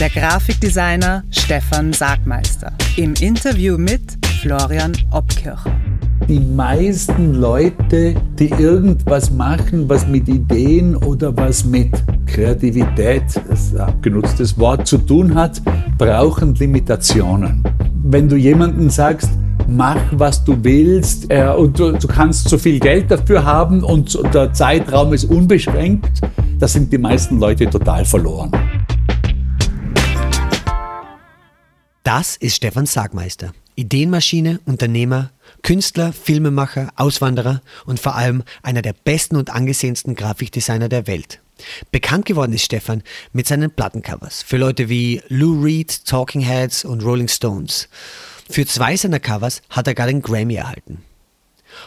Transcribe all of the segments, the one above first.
der Grafikdesigner Stefan Sagmeister im Interview mit Florian Obkircher. Die meisten Leute, die irgendwas machen, was mit Ideen oder was mit Kreativität, das ist ein abgenutztes Wort, zu tun hat, brauchen Limitationen. Wenn du jemandem sagst, mach, was du willst äh, und du, du, kannst so viel Geld dafür haben und der Zeitraum ist unbeschränkt, da sind die meisten Leute total verloren. Das ist Stefan Sagmeister, Ideenmaschine, Unternehmer, Künstler, Filmemacher, Auswanderer und vor allem einer der besten und angesehensten Grafikdesigner der Welt. Bekannt geworden ist Stefan mit seinen Plattencovers für Leute wie Lou Reed, Talking Heads und Rolling Stones. Für zwei seiner Covers hat er gar den Grammy erhalten.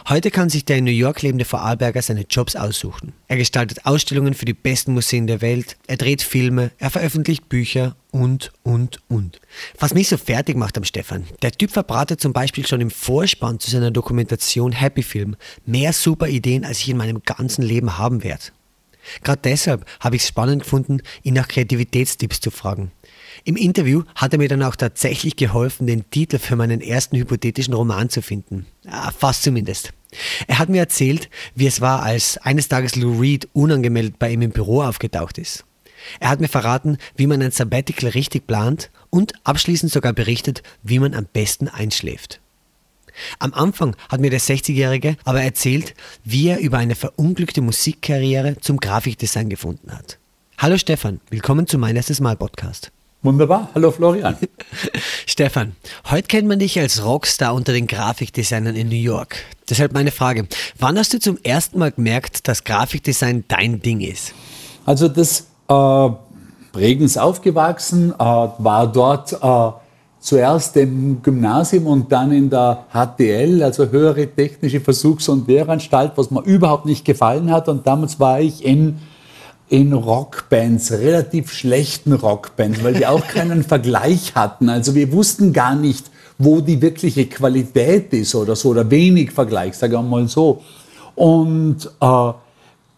Heute kann sich der in New York lebende Vorarlberger seine Jobs aussuchen. Er gestaltet Ausstellungen für die besten Museen der Welt, er dreht Filme, er veröffentlicht Bücher und, und, und. Was mich so fertig macht am Stefan, der Typ verbratet zum Beispiel schon im Vorspann zu seiner Dokumentation Happy Film mehr super Ideen, als ich in meinem ganzen Leben haben werde. Gerade deshalb habe ich es spannend gefunden, ihn nach Kreativitätstipps zu fragen. Im Interview hat er mir dann auch tatsächlich geholfen, den Titel für meinen ersten hypothetischen Roman zu finden. Ja, fast zumindest. Er hat mir erzählt, wie es war, als eines Tages Lou Reed unangemeldet bei ihm im Büro aufgetaucht ist. Er hat mir verraten, wie man ein Sabbatical richtig plant und abschließend sogar berichtet, wie man am besten einschläft. Am Anfang hat mir der 60-Jährige aber erzählt, wie er über eine verunglückte Musikkarriere zum Grafikdesign gefunden hat. Hallo Stefan, willkommen zu Mein erstes Mal Podcast. Wunderbar. Hallo Florian. Stefan, heute kennt man dich als Rockstar unter den Grafikdesignern in New York. Deshalb meine Frage, wann hast du zum ersten Mal gemerkt, dass Grafikdesign dein Ding ist? Also das äh, Bregenz aufgewachsen, äh, war dort äh, zuerst im Gymnasium und dann in der HTL, also höhere technische Versuchs- und Lehranstalt, was mir überhaupt nicht gefallen hat. Und damals war ich in in Rockbands, relativ schlechten Rockbands, weil die auch keinen Vergleich hatten. Also wir wussten gar nicht, wo die wirkliche Qualität ist oder so, oder wenig Vergleich, sage ich mal so. Und äh,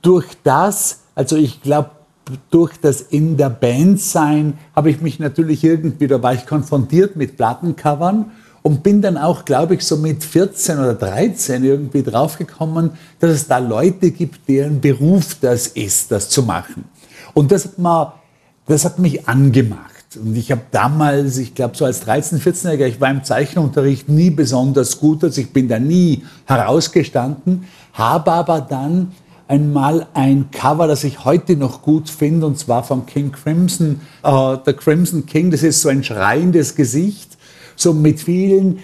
durch das, also ich glaube, durch das in der Band sein, habe ich mich natürlich irgendwie, da war ich konfrontiert mit Plattencovern und bin dann auch, glaube ich, so mit 14 oder 13 irgendwie draufgekommen, dass es da Leute gibt, deren Beruf das ist, das zu machen. Und das hat, mal, das hat mich angemacht. Und ich habe damals, ich glaube so als 13-, 14-Jähriger, ich war im Zeichenunterricht nie besonders gut, also ich bin da nie herausgestanden, habe aber dann einmal ein Cover, das ich heute noch gut finde, und zwar von King Crimson, äh, der Crimson King, das ist so ein schreiendes Gesicht so mit vielen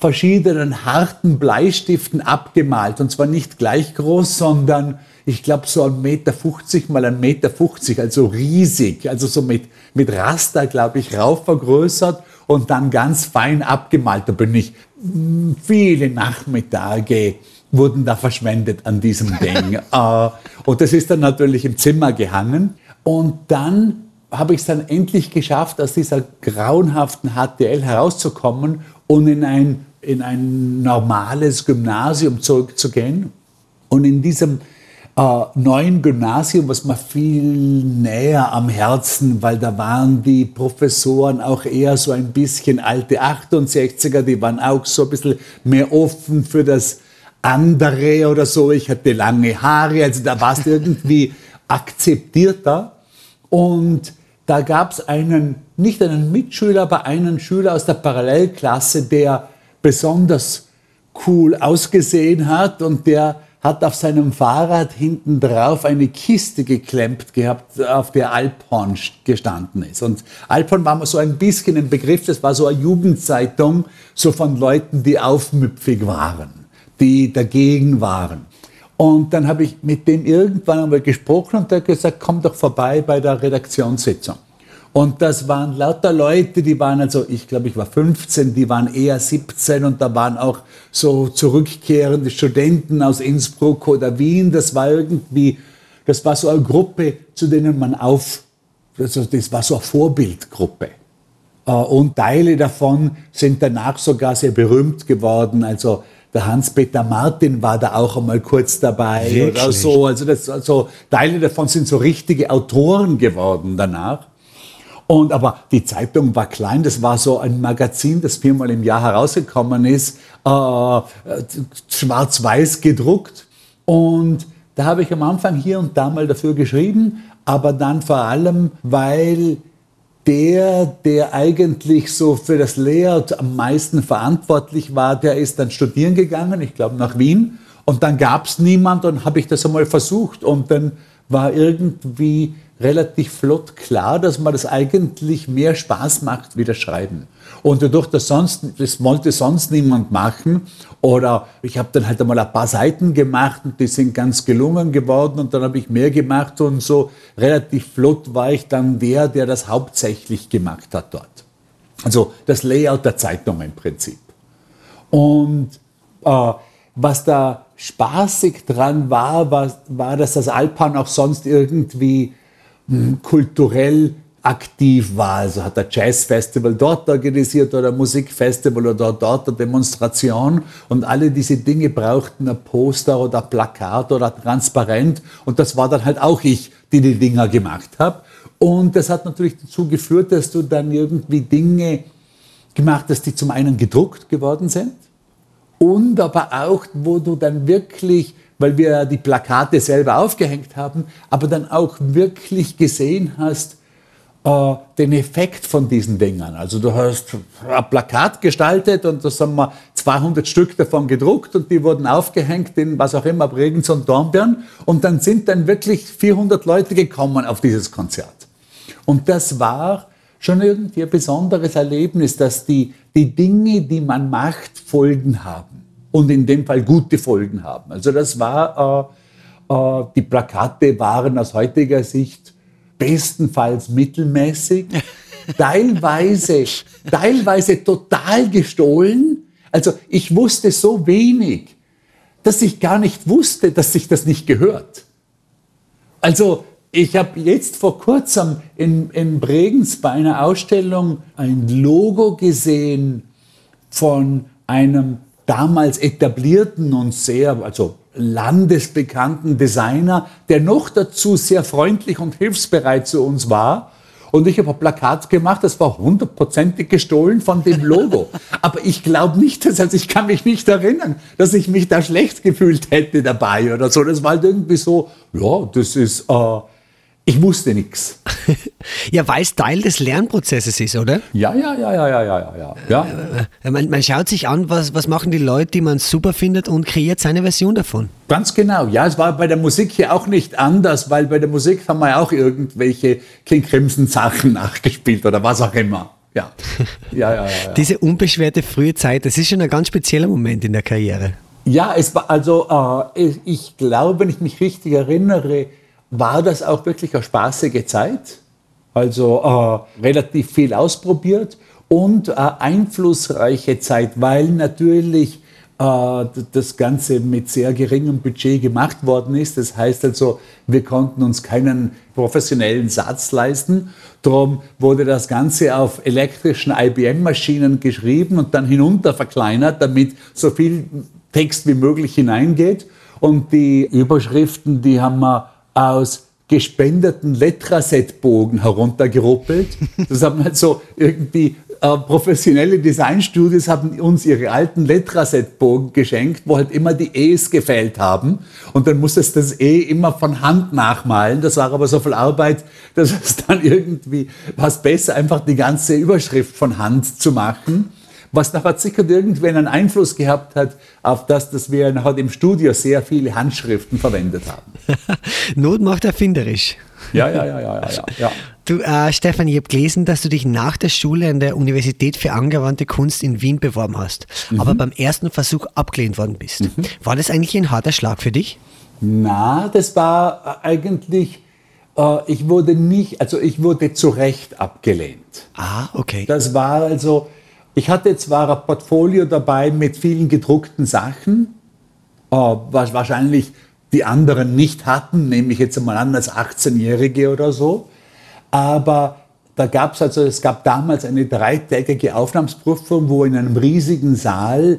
verschiedenen harten Bleistiften abgemalt. Und zwar nicht gleich groß, sondern ich glaube so ein Meter 50 mal ein Meter 50, also riesig, also so mit, mit Raster, glaube ich, rauf vergrößert und dann ganz fein abgemalt. Da bin ich hm, viele Nachmittage wurden da verschwendet an diesem Ding. Äh, und das ist dann natürlich im Zimmer gehangen. Und dann habe ich es dann endlich geschafft, aus dieser grauenhaften HTL herauszukommen und in ein, in ein normales Gymnasium zurückzugehen. Und in diesem äh, neuen Gymnasium, was mir viel näher am Herzen, weil da waren die Professoren auch eher so ein bisschen alte 68er, die waren auch so ein bisschen mehr offen für das andere oder so. Ich hatte lange Haare, also da war es irgendwie akzeptierter. Und da gab es einen, nicht einen Mitschüler, aber einen Schüler aus der Parallelklasse, der besonders cool ausgesehen hat und der hat auf seinem Fahrrad hinten drauf eine Kiste geklemmt gehabt, auf der Alphorn gestanden ist. Und Alphorn war mal so ein bisschen ein Begriff, das war so eine Jugendzeitung, so von Leuten, die aufmüpfig waren, die dagegen waren. Und dann habe ich mit dem irgendwann einmal gesprochen und der hat gesagt, komm doch vorbei bei der Redaktionssitzung. Und das waren lauter Leute, die waren also, ich glaube, ich war 15, die waren eher 17 und da waren auch so zurückkehrende Studenten aus Innsbruck oder Wien. Das war irgendwie, das war so eine Gruppe, zu denen man auf, also das war so eine Vorbildgruppe. Äh, und Teile davon sind danach sogar sehr berühmt geworden. Also der Hans-Peter Martin war da auch einmal kurz dabei Wirklich? oder so. Also, das, also Teile davon sind so richtige Autoren geworden danach. Und aber die Zeitung war klein, das war so ein Magazin, das viermal im Jahr herausgekommen ist, äh, schwarz-weiß gedruckt. Und da habe ich am Anfang hier und da mal dafür geschrieben, aber dann vor allem, weil der, der eigentlich so für das Layout am meisten verantwortlich war, der ist dann studieren gegangen, ich glaube nach Wien. Und dann gab es niemand und habe ich das einmal versucht. Und dann war irgendwie relativ flott klar, dass man das eigentlich mehr Spaß macht wie das Schreiben. Und dadurch, dass sonst, das wollte sonst niemand machen, oder ich habe dann halt einmal ein paar Seiten gemacht und die sind ganz gelungen geworden und dann habe ich mehr gemacht und so relativ flott war ich dann der, der das hauptsächlich gemacht hat dort. Also das Layout der Zeitung im Prinzip. Und äh, was da spaßig dran war, war, war, dass das Alpan auch sonst irgendwie kulturell aktiv war. Also hat er Jazzfestival dort organisiert oder Musikfestival oder dort eine Demonstration. Und alle diese Dinge brauchten ein Poster oder ein Plakat oder Transparent. Und das war dann halt auch ich, die die Dinger gemacht habe. Und das hat natürlich dazu geführt, dass du dann irgendwie Dinge gemacht hast, die zum einen gedruckt geworden sind und aber auch, wo du dann wirklich weil wir die Plakate selber aufgehängt haben, aber dann auch wirklich gesehen hast, äh, den Effekt von diesen Dingern. Also du hast ein Plakat gestaltet und da haben wir 200 Stück davon gedruckt und die wurden aufgehängt in was auch immer, Bregenz und Dornbirn und dann sind dann wirklich 400 Leute gekommen auf dieses Konzert. Und das war schon irgendwie ein besonderes Erlebnis, dass die, die Dinge, die man macht, Folgen haben und in dem Fall gute Folgen haben. Also das war, äh, äh, die Plakate waren aus heutiger Sicht bestenfalls mittelmäßig, teilweise, teilweise total gestohlen. Also ich wusste so wenig, dass ich gar nicht wusste, dass sich das nicht gehört. Also ich habe jetzt vor kurzem in, in Bregenz bei einer Ausstellung ein Logo gesehen von einem damals etablierten und sehr, also landesbekannten Designer, der noch dazu sehr freundlich und hilfsbereit zu uns war. Und ich habe ein Plakat gemacht, das war hundertprozentig gestohlen von dem Logo. Aber ich glaube nicht, dass, also ich kann mich nicht erinnern, dass ich mich da schlecht gefühlt hätte dabei oder so. Das war halt irgendwie so, ja, das ist, äh, ich wusste nichts. Ja, weil es Teil des Lernprozesses ist, oder? Ja, ja, ja, ja, ja, ja, ja. ja. Äh, man, man, schaut sich an, was, was machen die Leute, die man super findet und kreiert seine Version davon. Ganz genau. Ja, es war bei der Musik hier auch nicht anders, weil bei der Musik haben wir ja auch irgendwelche King Crimson Sachen nachgespielt oder was auch immer. Ja. Ja, ja, ja, ja. Diese unbeschwerte frühe Zeit, das ist schon ein ganz spezieller Moment in der Karriere. Ja, es war also, äh, ich glaube, wenn ich mich richtig erinnere, war das auch wirklich eine spaßige Zeit. Also äh, relativ viel ausprobiert und äh, einflussreiche Zeit, weil natürlich äh, das Ganze mit sehr geringem Budget gemacht worden ist. Das heißt also, wir konnten uns keinen professionellen Satz leisten. Darum wurde das Ganze auf elektrischen IBM-Maschinen geschrieben und dann hinunter verkleinert, damit so viel Text wie möglich hineingeht. Und die Überschriften, die haben wir aus gespendeten Letraset-Bogen heruntergeruppelt. Das haben halt so irgendwie äh, professionelle Designstudios haben uns ihre alten Letraset-Bogen geschenkt, wo halt immer die E's gefällt haben. Und dann musstest du das E immer von Hand nachmalen. Das war aber so viel Arbeit, dass es dann irgendwie was besser, einfach die ganze Überschrift von Hand zu machen was nachher sicher irgendwann einen Einfluss gehabt hat auf das, dass wir nachher im Studio sehr viele Handschriften verwendet haben. Not macht erfinderisch. Ja, ja, ja, ja, ja. ja. Du, äh, Stefan, ich habe gelesen, dass du dich nach der Schule an der Universität für angewandte Kunst in Wien beworben hast, mhm. aber beim ersten Versuch abgelehnt worden bist. Mhm. War das eigentlich ein harter Schlag für dich? Na, das war eigentlich Äh, ich wurde nicht, also ich wurde zu Recht abgelehnt. Ah, okay. Das war also, ich hatte zwar ein Portfolio dabei mit vielen gedruckten Sachen, äh, was wahrscheinlich die anderen nicht hatten, nehme ich jetzt mal an als 18-Jährige oder so, aber da gab es also, es gab damals eine dreitägige Aufnahmsprüfung, wo in einem riesigen Saal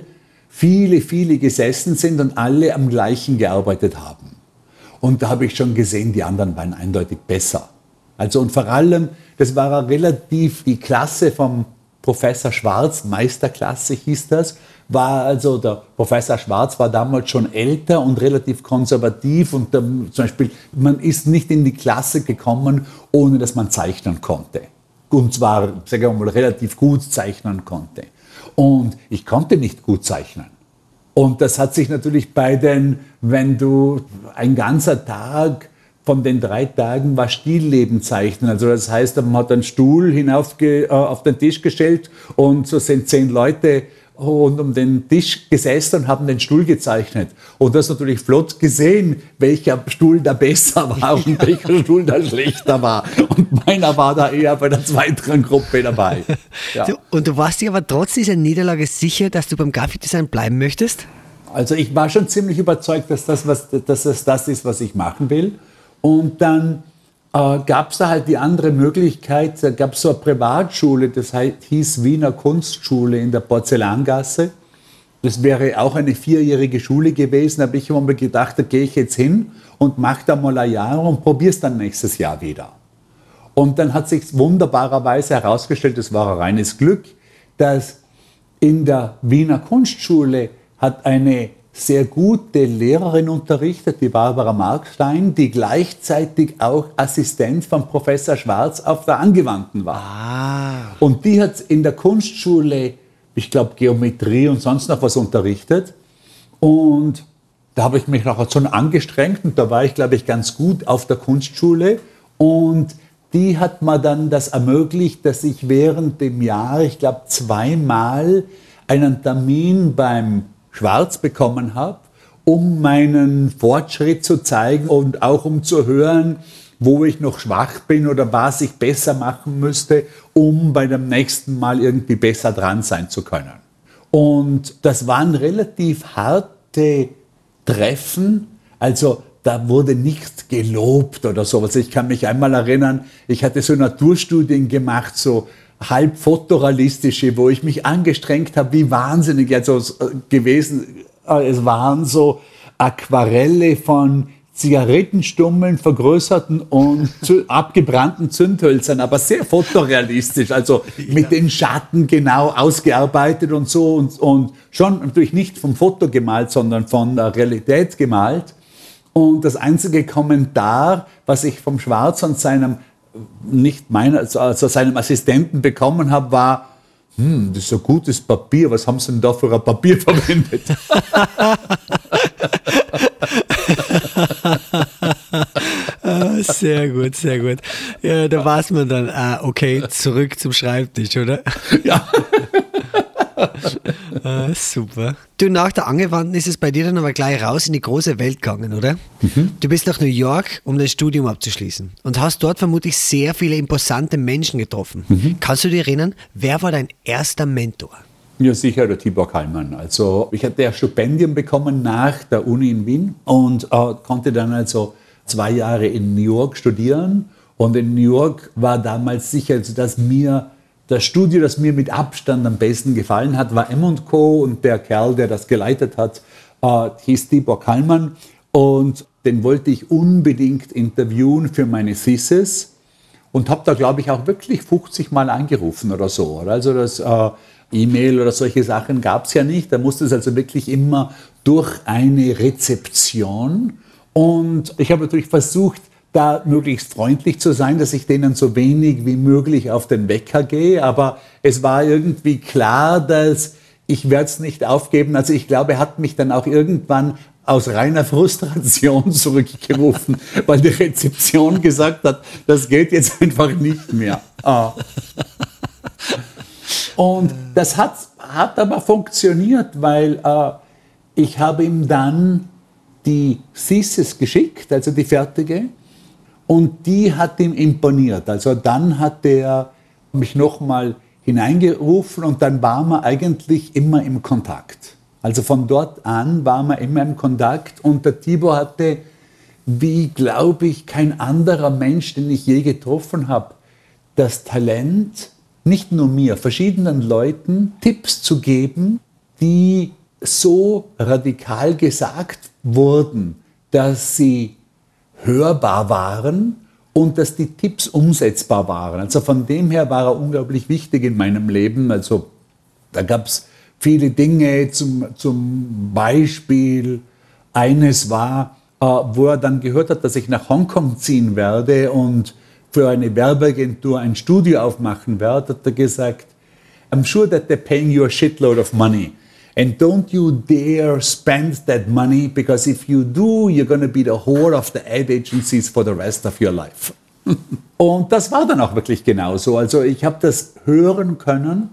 viele, viele gesessen sind und alle am gleichen gearbeitet haben. Und da habe ich schon gesehen, die anderen waren eindeutig besser. Also und vor allem, das war relativ die Klasse vom Professor Schwarz, Meisterklasse hieß das, war also der Professor Schwarz war damals schon älter und relativ konservativ und der, zum Beispiel man ist nicht in die Klasse gekommen, ohne dass man zeichnen konnte. Und zwar, sagen wir mal, relativ gut zeichnen konnte. Und ich konnte nicht gut zeichnen. Und das hat sich natürlich bei den, wenn du ein ganzer Tag von den drei Tagen war Stillleben zeichnen. Also das heißt, man hat einen Stuhl hinauf äh, auf den Tisch gestellt und so sind zehn Leute rund um den Tisch gesessen und haben den Stuhl gezeichnet. Und das natürlich flott gesehen, welcher Stuhl da besser war und welcher Stuhl da schlechter war. Und meiner war da eher bei der zweiten Gruppe dabei. Ja. Du, und du warst dir aber trotz dieser Niederlage sicher, dass du beim Grafikdesign bleiben möchtest? Also ich war schon ziemlich überzeugt, dass das, was, dass das, das ist, was ich machen will. Und dann äh, gab es da halt die andere Möglichkeit, da gab es so eine Privatschule, das hieß Wiener Kunstschule in der Porzellangasse. Das wäre auch eine vierjährige Schule gewesen, da habe ich immer mal gedacht, da gehe ich jetzt hin und mache da mal ein Jahr und probiere es dann nächstes Jahr wieder. Und dann hat sich wunderbarerweise herausgestellt, das war ein reines Glück, dass in der Wiener Kunstschule hat eine sehr gute Lehrerin unterrichtet, die Barbara Markstein, die gleichzeitig auch Assistent von Professor Schwarz auf der Angewandten war. Ah. Und die hat in der Kunstschule, ich glaube, Geometrie und sonst noch was unterrichtet. Und da habe ich mich nachher schon angestrengt und da war ich, glaube ich, ganz gut auf der Kunstschule. Und die hat mir dann das ermöglicht, dass ich während dem Jahr, ich glaube, zweimal einen Termin beim schwarz bekommen habe, um meinen Fortschritt zu zeigen und auch um zu hören, wo ich noch schwach bin oder was ich besser machen müsste, um bei dem nächsten Mal irgendwie besser dran sein zu können. Und das waren relativ harte Treffen. Also da wurde nichts gelobt oder sowas. Ich kann mich einmal erinnern, ich hatte so Naturstudien gemacht, so halb fotorealistische, wo ich mich angestrengt habe, wie wahnsinnig also gewesen. Äh, es waren so Aquarelle von Zigarettenstummeln, vergrößerten und abgebrannten Zündhölzern, aber sehr fotorealistisch, also ja. mit den Schatten genau ausgearbeitet und so und, und schon natürlich nicht vom Foto gemalt, sondern von der Realität gemalt. Und das einzige Kommentar, was ich vom Schwarz und seinem nicht meiner, also, also seinem Assistenten bekommen habe, war, hm, das ist so gutes Papier, was haben Sie denn da für ein Papier verwendet? Ah, sehr gut, sehr gut. Ja, da weiß man dann, ah, okay, zurück zum Schreibtisch, oder? Ja. Ah, super. Du, nach der Angewandten ist es bei dir dann aber gleich raus in die große Welt gegangen, oder? Mhm. Du bist nach New York, um dein Studium abzuschließen und hast dort vermutlich sehr viele imposante Menschen getroffen. Mhm. Kannst du dich erinnern, wer war dein erster Mentor? Ja, sicher der Tibor Kallmann. Also ich hatte ein Stipendium bekommen nach der Uni in Wien und äh, konnte dann also zwei Jahre in New York studieren. Und in New York war damals sicher, also, dass mir das Studio, das mir mit Abstand am besten gefallen hat, war M Co. und der Kerl, der das geleitet hat, äh, hieß Tibor Kallmann. Und den wollte ich unbedingt interviewen für meine Thesis und habe da, glaube ich, auch wirklich 50 Mal angerufen oder so. Also das äh, E-Mail oder solche Sachen gab es ja nicht. Da musste es also wirklich immer durch eine Rezeption. Und ich habe natürlich versucht, da möglichst freundlich zu sein, dass ich denen so wenig wie möglich auf den Wecker gehe. Aber es war irgendwie klar, dass ich werde es nicht aufgeben. Also ich glaube, er hat mich dann auch irgendwann aus reiner Frustration zurückgerufen, weil die Rezeption gesagt hat, das geht jetzt einfach nicht mehr. Ah. Und das hat, hat aber funktioniert, weil äh, ich habe ihm dann die Thesis geschickt, also die fertige, Und die hat ihm imponiert. Also dann hat er mich nochmal hineingerufen und dann waren wir eigentlich immer im Kontakt. Also von dort an waren wir immer im Kontakt und der Tibor hatte, wie glaube ich, kein anderer Mensch, den ich je getroffen habe, das Talent, nicht nur mir, verschiedenen Leuten Tipps zu geben, die so radikal gesagt wurden, dass sie hörbar waren und dass die Tipps umsetzbar waren. Also von dem her war er unglaublich wichtig in meinem Leben. Also da gab es viele Dinge, zum, zum Beispiel eines war, äh, wo er dann gehört hat, dass ich nach Hongkong ziehen werde und für eine Werbeagentur ein Studio aufmachen werde, hat er gesagt, I'm sure that they're paying you a shitload of money. And don't you dare spend that money because if you do, you're going to be the whore of the ad agencies for the rest of your life. und das war dann auch wirklich genauso. Also ich habe das hören können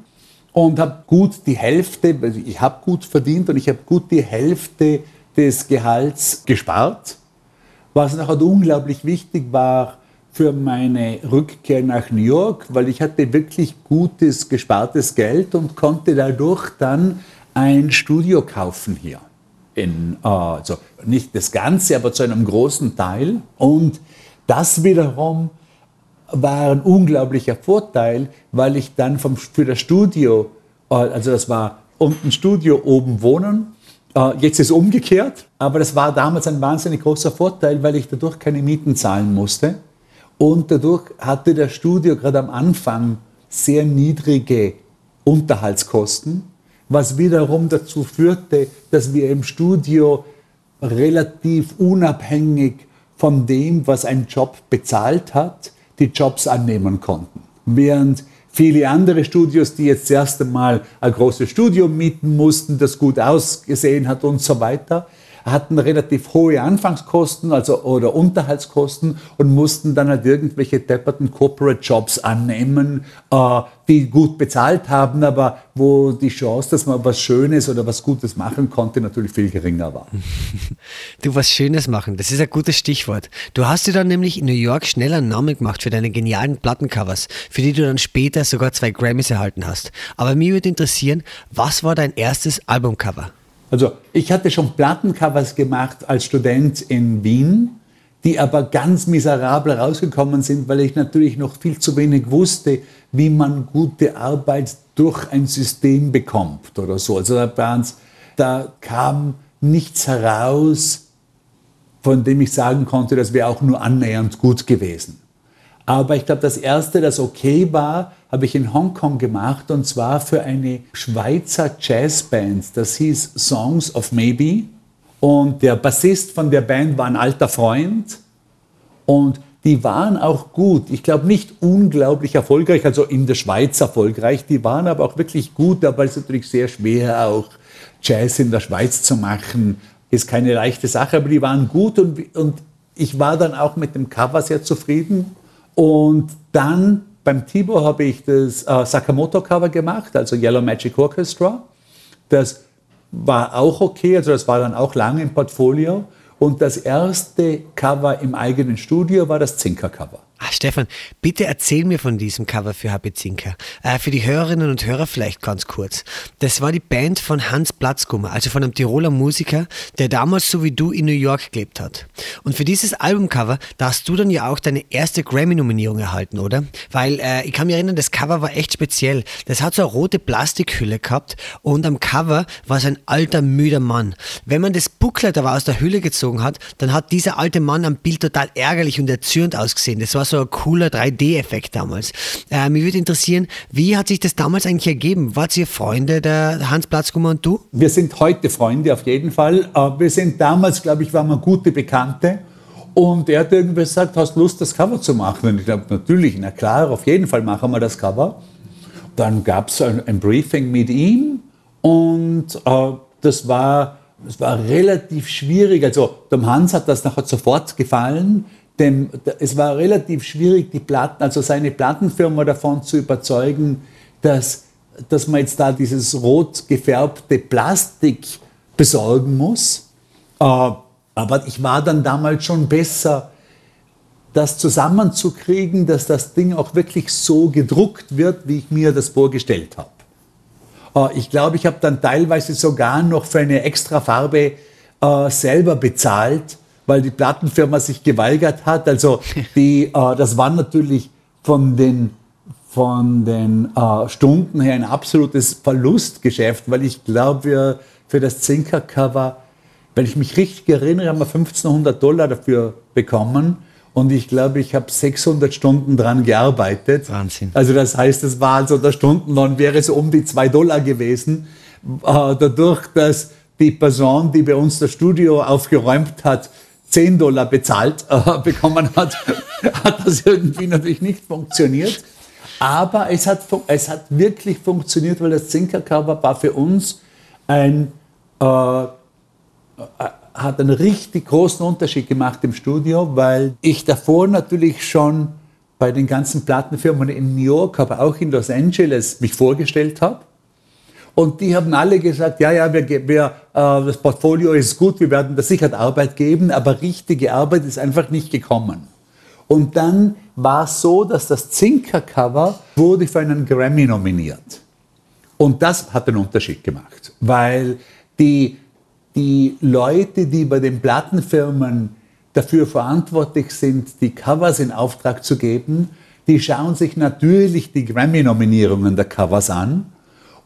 und habe gut die Hälfte, ich habe gut verdient und ich habe gut die Hälfte des Gehalts gespart. Was nachher unglaublich wichtig war für meine Rückkehr nach New York, weil ich hatte wirklich gutes gespartes Geld und konnte dadurch dann ein Studio kaufen hier. In, äh, also nicht das Ganze, aber zu einem großen Teil. Und das wiederum war ein unglaublicher Vorteil, weil ich dann vom, für das Studio, äh, also das war unten Studio, oben wohnen. Äh, jetzt ist es umgekehrt, aber das war damals ein wahnsinnig großer Vorteil, weil ich dadurch keine Mieten zahlen musste. Und dadurch hatte das Studio gerade am Anfang sehr niedrige Unterhaltskosten was wiederum dazu führte, dass wir im Studio relativ unabhängig von dem, was ein Job bezahlt hat, die Jobs annehmen konnten. Während viele andere Studios, die jetzt das erste Mal ein großes Studio mieten mussten, das gut ausgesehen hat und so weiter, hatten relativ hohe Anfangskosten also, oder Unterhaltskosten und mussten dann halt irgendwelche depperten Corporate Jobs annehmen, äh, die gut bezahlt haben, aber wo die Chance, dass man was Schönes oder was Gutes machen konnte, natürlich viel geringer war. Du was Schönes machen, das ist ein gutes Stichwort. Du hast dir dann nämlich in New York schnell einen Namen gemacht für deine genialen Plattencovers, für die du dann später sogar zwei Grammys erhalten hast. Aber mir würde interessieren, was war dein erstes Albumcover? Also ich hatte schon Plattencovers gemacht als Student in Wien, die aber ganz miserabel rausgekommen sind, weil ich natürlich noch viel zu wenig wusste, wie man gute Arbeit durch ein System bekommt oder so. Also da, da kam nichts heraus, von dem ich sagen konnte, das wäre auch nur annähernd gut gewesen. Aber ich glaube, das erste, das okay war, habe ich in Hongkong gemacht und zwar für eine Schweizer Jazzband. Das hieß Songs of Maybe. Und der Bassist von der Band war ein alter Freund. Und die waren auch gut. Ich glaube nicht unglaublich erfolgreich, also in der Schweiz erfolgreich. Die waren aber auch wirklich gut, aber es ist natürlich sehr schwer, auch Jazz in der Schweiz zu machen. Ist keine leichte Sache, aber die waren gut und, und ich war dann auch mit dem Cover sehr zufrieden. Und dann beim Tibor habe ich das äh, Sakamoto-Cover gemacht, also Yellow Magic Orchestra. Das war auch okay, also das war dann auch lange im Portfolio. Und das erste Cover im eigenen Studio war das Zinker-Cover. Ah, Stefan, bitte erzähl mir von diesem Cover für HP Zinker. Äh, für die Hörerinnen und Hörer vielleicht ganz kurz. Das war die Band von Hans Platzgummer, also von einem Tiroler Musiker, der damals so wie du in New York gelebt hat. Und für dieses Albumcover, da hast du dann ja auch deine erste Grammy-Nominierung erhalten, oder? Weil äh, ich kann mich erinnern, das Cover war echt speziell. Das hat so eine rote Plastikhülle gehabt und am Cover war so ein alter, müder Mann. Wenn man das Booklet aber aus der Hülle gezogen hat, dann hat dieser alte Mann am Bild total ärgerlich und erzürnt ausgesehen. Das war war so ein cooler 3D-Effekt damals. Äh, mich würde interessieren, wie hat sich das damals eigentlich ergeben? Wart ihr Freunde, der Hans Platzgummer und du? Wir sind heute Freunde auf jeden Fall. Wir sind damals, glaube ich, waren wir gute Bekannte. Und er hat irgendwie gesagt, hast Lust, das Cover zu machen? Und ich glaube, natürlich, na klar, auf jeden Fall machen wir das Cover. Dann gab es ein, ein, Briefing mit ihm und äh, das war, das war relativ schwierig. Also dem Hans hat das nachher sofort gefallen. Denn es war relativ schwierig, die Platten, also seine Plattenfirma davon zu überzeugen, dass, dass man jetzt da dieses rot gefärbte Plastik besorgen muss. Äh, aber ich war dann damals schon besser das zusammenzukriegen, dass das Ding auch wirklich so gedruckt wird, wie ich mir das vorgestellt habe. Äh, ich glaube, ich habe dann teilweise sogar noch für eine extra Farbe äh, selber bezahlt, weil die Plattenfirma sich geweigert hat. Also die, äh, das war natürlich von den, von den äh, Stunden her ein absolutes Verlustgeschäft, weil ich glaube, wir für das Zinker-Cover, wenn ich mich richtig erinnere, haben wir 1500 Dollar dafür bekommen. Und ich glaube, ich habe 600 Stunden dran gearbeitet. Wahnsinn. Also das heißt, es war also der Stundenlohn wäre so um die 2 Dollar gewesen. Äh, dadurch, dass die Person, die bei uns das Studio aufgeräumt hat, 10 Dollar bezahlt äh, bekommen hat, hat das irgendwie natürlich nicht funktioniert. Aber es hat, es hat wirklich funktioniert, weil das Zinkercover war für uns ein, äh, äh, hat einen richtig großen Unterschied gemacht im Studio, weil ich davor natürlich schon bei den ganzen Plattenfirmen in New York, aber auch in Los Angeles mich vorgestellt habe. Und die haben alle gesagt, ja, ja, wir, wir, äh, das Portfolio ist gut, wir werden der Sicherheit Arbeit geben, aber richtige Arbeit ist einfach nicht gekommen. Und dann war es so, dass das Zinker-Cover wurde für einen Grammy nominiert. Und das hat einen Unterschied gemacht, weil die, die Leute, die bei den Plattenfirmen dafür verantwortlich sind, die Covers in Auftrag zu geben, die schauen sich natürlich die Grammy-Nominierungen der Covers an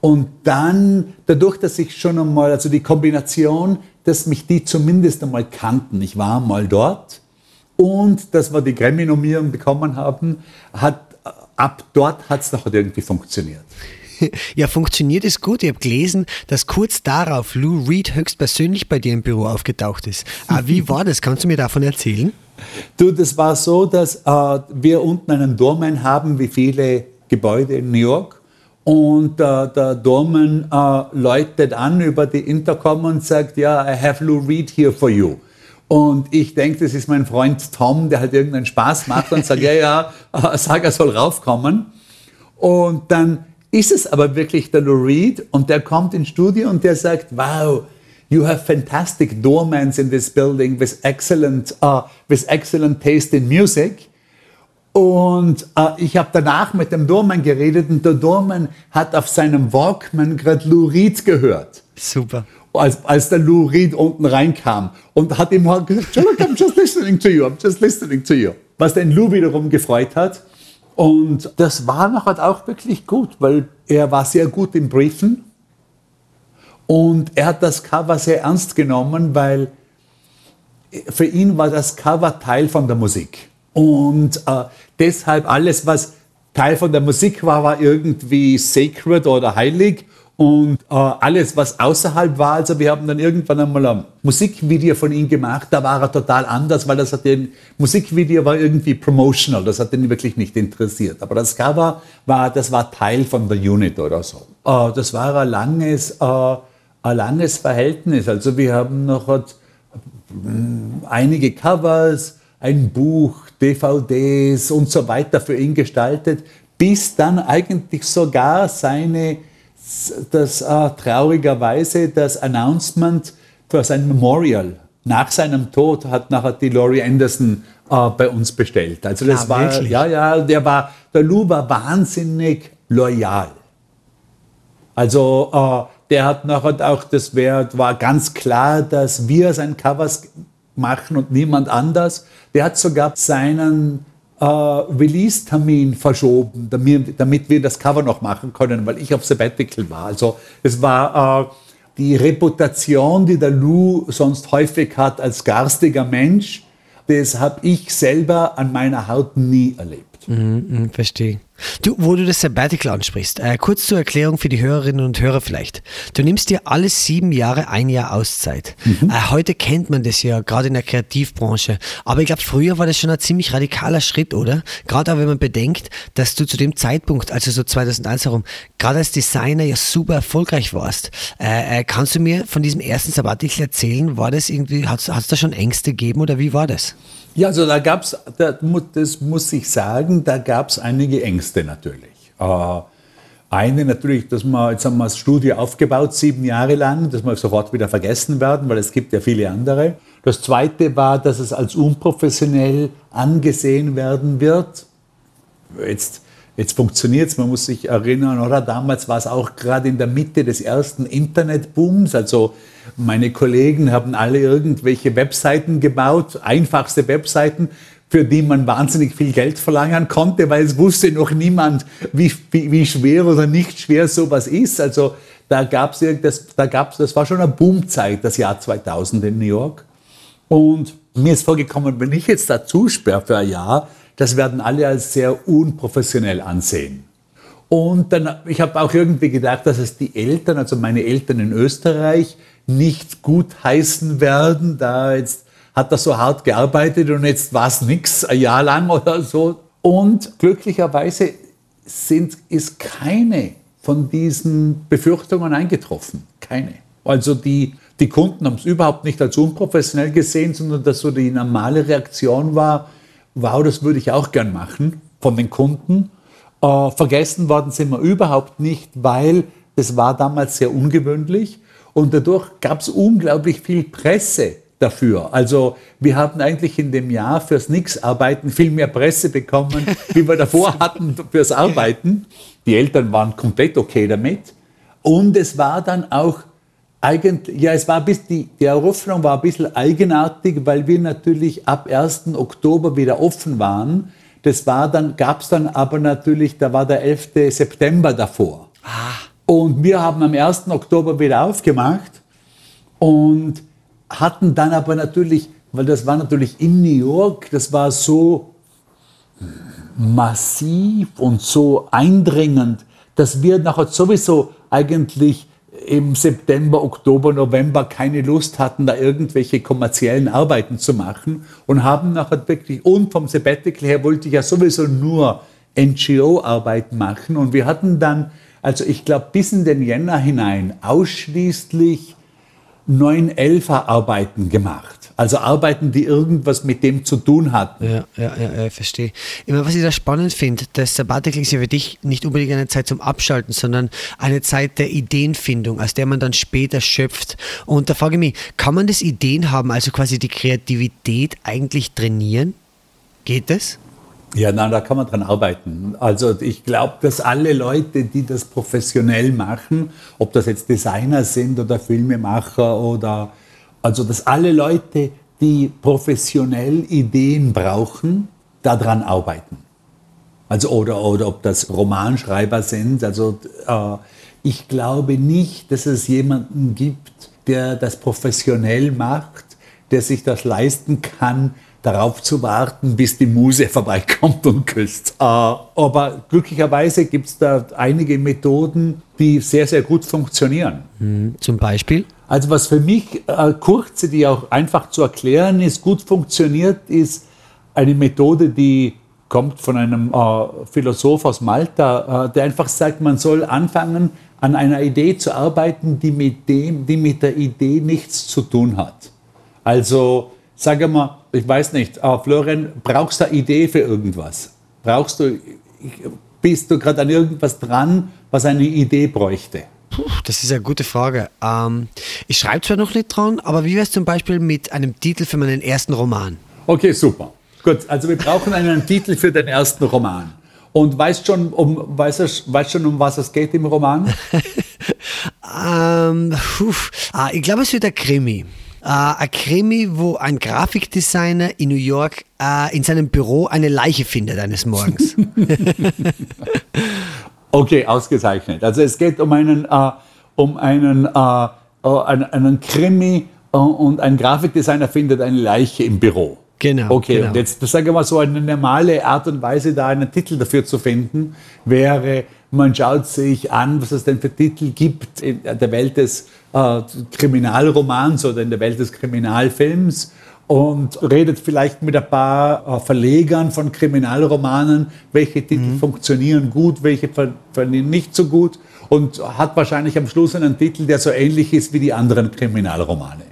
und dann, dadurch, dass ich schon einmal, also die Kombination, dass mich die zumindest einmal kannten, ich war mal dort und dass wir die Grammy-Nominierung bekommen haben, hat, ab dort hat es doch irgendwie funktioniert. Ja, funktioniert ist gut. Ich habe gelesen, dass kurz darauf Lou Reed höchstpersönlich bei dir im Büro aufgetaucht ist. Aber wie war das? Kannst du mir davon erzählen? Du, das war so, dass äh, wir unten einen Doorman haben, wie viele Gebäude in New York. Und äh, der Dorman äh, läutet an über die Intercom und sagt, ja, I have Lou Reed here for you. Und ich denke, das ist mein Freund Tom, der halt irgendeinen Spaß macht und sagt, ja, ja, äh, sag, er soll raufkommen. Und dann ist es aber wirklich der Lou Reed und der kommt ins Studio und der sagt, wow, you have fantastic doormans in this building with excellent, uh, with excellent taste in music. Und äh, ich habe danach mit dem Dorman geredet und der Dorman hat auf seinem Walkman gerade Lou Reed gehört. Super. Als, als der Lou Reed unten reinkam und hat ihm halt gesagt, I'm just listening to you, I'm just listening to you. Was den Lou wiederum gefreut hat. Und das war nachher auch wirklich gut, weil er war sehr gut im Briefen und er hat das Cover sehr ernst genommen, weil für ihn war das Cover Teil von der Musik. Und äh, deshalb alles, was Teil von der Musik war, war irgendwie sacred oder heilig. Und äh, alles, was außerhalb war, also wir haben dann irgendwann einmal ein Musikvideo von ihm gemacht, da war er total anders, weil das hat den Musikvideo war irgendwie promotional, das hat ihn wirklich nicht interessiert. Aber das Cover war, das war Teil von der Unit oder so. Äh, das war ein langes, äh, ein langes Verhältnis. Also wir haben noch äh, einige Covers, ein Buch, DVDs und so weiter für ihn gestaltet, bis dann eigentlich sogar seine, das äh, traurigerweise das Announcement für sein Memorial nach seinem Tod hat nachher die Laurie Anderson äh, bei uns bestellt. Also das ja, war, wirklich? ja, ja, der war, der Lou war wahnsinnig loyal. Also äh, der hat nachher auch, das wär, war ganz klar, dass wir sein Covers machen und niemand anders. Der hat sogar seinen äh, Release-Termin verschoben, damit, damit, wir das Cover noch machen können, weil ich auf Sabbatical war. Also es war äh, die Reputation, die der Lou sonst häufig hat als garstiger Mensch, das habe ich selber an meiner Haut nie erlebt. Mhm, verstehe. Du, wo du das Sabbatical ansprichst, äh, kurz zur Erklärung für die Hörerinnen und Hörer vielleicht. Du nimmst dir alle sieben Jahre ein Jahr Auszeit. Mhm. Äh, heute kennt man das ja, gerade in der Kreativbranche. Aber ich glaube, früher war das schon ein ziemlich radikaler Schritt, oder? Gerade auch wenn man bedenkt, dass du zu dem Zeitpunkt, also so 2001 herum, gerade als Designer ja super erfolgreich warst. Äh, äh, kannst du mir von diesem ersten Sabbatical erzählen? War das irgendwie, hat es da schon Ängste gegeben oder wie war das? Ja, also da gab es, das muss ich sagen, da gab es einige Ängste natürlich. Äh, eine natürlich, dass wir, jetzt haben wir das Studio aufgebaut, sieben Jahre lang, dass wir sofort wieder vergessen werden, weil es gibt ja viele andere. Das zweite war, dass es als unprofessionell angesehen werden wird. Jetzt, jetzt funktioniert es, man muss sich erinnern, oder? Damals war es auch gerade in der Mitte des ersten Internetbooms. Also meine Kollegen haben alle irgendwelche Webseiten gebaut, einfachste Webseiten, für die man wahnsinnig viel Geld verlangen konnte, weil es wusste noch niemand, wie, wie, wie schwer oder nicht schwer sowas ist. Also da gab es das, da gab's, das war schon eine Boomzeit, das Jahr 2000 in New York. Und mir ist vorgekommen, wenn ich jetzt da zusperre für ein Jahr, das werden alle als sehr unprofessionell ansehen. Und dann, ich habe auch irgendwie gedacht, dass es die Eltern, also meine Eltern in Österreich, nicht gut heißen werden. Da jetzt hat er so hart gearbeitet und jetzt war es nichts, ein Jahr lang oder so. Und glücklicherweise sind, ist keine von diesen Befürchtungen eingetroffen. Keine. Also die die Kunden haben es überhaupt nicht als unprofessionell gesehen, sondern dass so die normale Reaktion war, wow, das würde ich auch gern machen von den Kunden. Äh, vergessen worden sind wir überhaupt nicht, weil das war damals sehr ungewöhnlich und dadurch gab es unglaublich viel Presse dafür. Also wir haben eigentlich in dem Jahr fürs Nix-Arbeiten viel mehr Presse bekommen, wie wir davor hatten fürs Arbeiten. Die Eltern waren komplett okay damit. Und es war dann auch eigentlich, ja, es war bis die, die Eröffnung war ein bisschen eigenartig, weil wir natürlich ab 1. Oktober wieder offen waren. Das war dann, gab es dann aber natürlich, da war der 11. September davor. Ah. Und wir haben am 1. Oktober wieder aufgemacht und hatten dann aber natürlich, weil das war natürlich in New York, das war so massiv und so eindringend, dass wir nachher sowieso eigentlich im September, Oktober, November keine Lust hatten, da irgendwelche kommerziellen Arbeiten zu machen und haben nachher wirklich, und vom Sabbatical her wollte ich ja sowieso nur NGO-Arbeiten machen und wir hatten dann, also ich glaube bis in den Jänner hinein ausschließlich 9-11er-Arbeiten gemacht. Also Arbeiten, die irgendwas mit dem zu tun hatten. Ja, ja, ja, ja verstehe. Immer was ich da spannend finde, das Sabbatical ist ja für dich nicht unbedingt eine Zeit zum Abschalten, sondern eine Zeit der Ideenfindung, aus der man dann später schöpft. Und da frage ich mich, kann man das Ideen haben, also quasi die Kreativität eigentlich trainieren? Geht das? Ja, nein, da kann man dran arbeiten. Also ich glaube, dass alle Leute, die das professionell machen, ob das jetzt Designer sind oder Filmemacher oder also, dass alle Leute, die professionell Ideen brauchen, daran arbeiten. Also, oder, oder ob das Romanschreiber sind. Also, äh, ich glaube nicht, dass es jemanden gibt, der das professionell macht, der sich das leisten kann, darauf zu warten, bis die Muse vorbeikommt und küsst. Äh, aber glücklicherweise gibt es da einige Methoden, die sehr, sehr gut funktionieren. Hm, zum Beispiel? Also was für mich äh, kurze, die auch einfach zu erklären ist, gut funktioniert, ist eine Methode, die kommt von einem äh, Philosoph aus Malta, äh, der einfach sagt, man soll anfangen, an einer Idee zu arbeiten, die mit, dem, die mit der Idee nichts zu tun hat. Also sage mal, ich weiß nicht, äh, Florian, brauchst du eine Idee für irgendwas? Brauchst du, bist du gerade an irgendwas dran, was eine Idee bräuchte? Puh, das ist eine gute Frage. Ähm, ich schreibe zwar noch nicht dran, aber wie wäre es zum Beispiel mit einem Titel für meinen ersten Roman? Okay, super. Gut, also wir brauchen einen Titel für den ersten Roman. Und weißt schon, um, weißt, weißt schon, um was es geht im Roman? ähm, ah, ich glaube, es wird ein Krimi. Äh, ein Krimi, wo ein Grafikdesigner in New York äh, in seinem Büro eine Leiche findet eines Morgens. Okay, ausgezeichnet. Also es geht um einen, äh, um einen, äh, äh einen, Krimi äh, und ein Grafikdesigner findet eine Leiche im Büro. Genau. Okay, genau. und jetzt sagen wir mal so eine normale Art und Weise, da einen Titel dafür zu finden, wäre, man schaut sich an, was es denn für Titel gibt in der Welt des äh, Kriminalromans oder in der Welt des Kriminalfilms und redet vielleicht mit ein paar äh, Verlegern von Kriminalromanen, welche Titel mhm. funktionieren gut, welche funktionieren nicht so gut und hat wahrscheinlich am Schluss einen Titel, der so ähnlich ist wie die anderen Kriminalromane.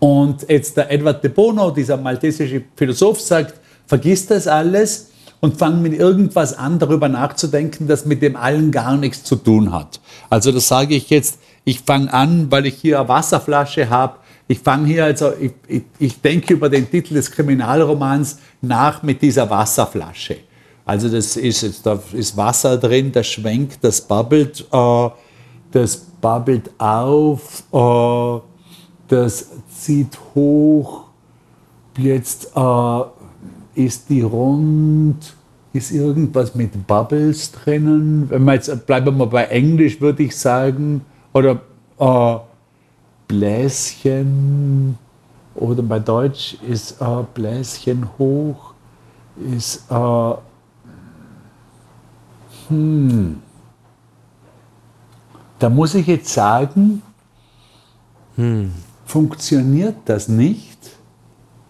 Und jetzt der Edward de Bono, dieser maltesische Philosoph, sagt, vergiss das alles und fang mit irgendwas an, darüber nachzudenken, das mit dem allen gar nichts zu tun hat. Also das sage ich jetzt, ich fange an, weil ich hier eine Wasserflasche habe, ich fange hier, also ich, ich, ich, denke über den Titel des Kriminalromans nach mit dieser Wasserflasche. Also das ist, da ist Wasser drin, das schwenkt, das babbelt, äh, das babbelt auf, äh, das zieht hoch, jetzt äh, ist die rund, ist irgendwas mit Bubbles drinnen. Wenn wir jetzt bleiben wir mal bei Englisch, würde ich sagen, oder äh, Bläschen, oder bei Deutsch ist äh, Bläschen hoch, ist äh, hm. Da muss ich jetzt sagen, hm. funktioniert das nicht,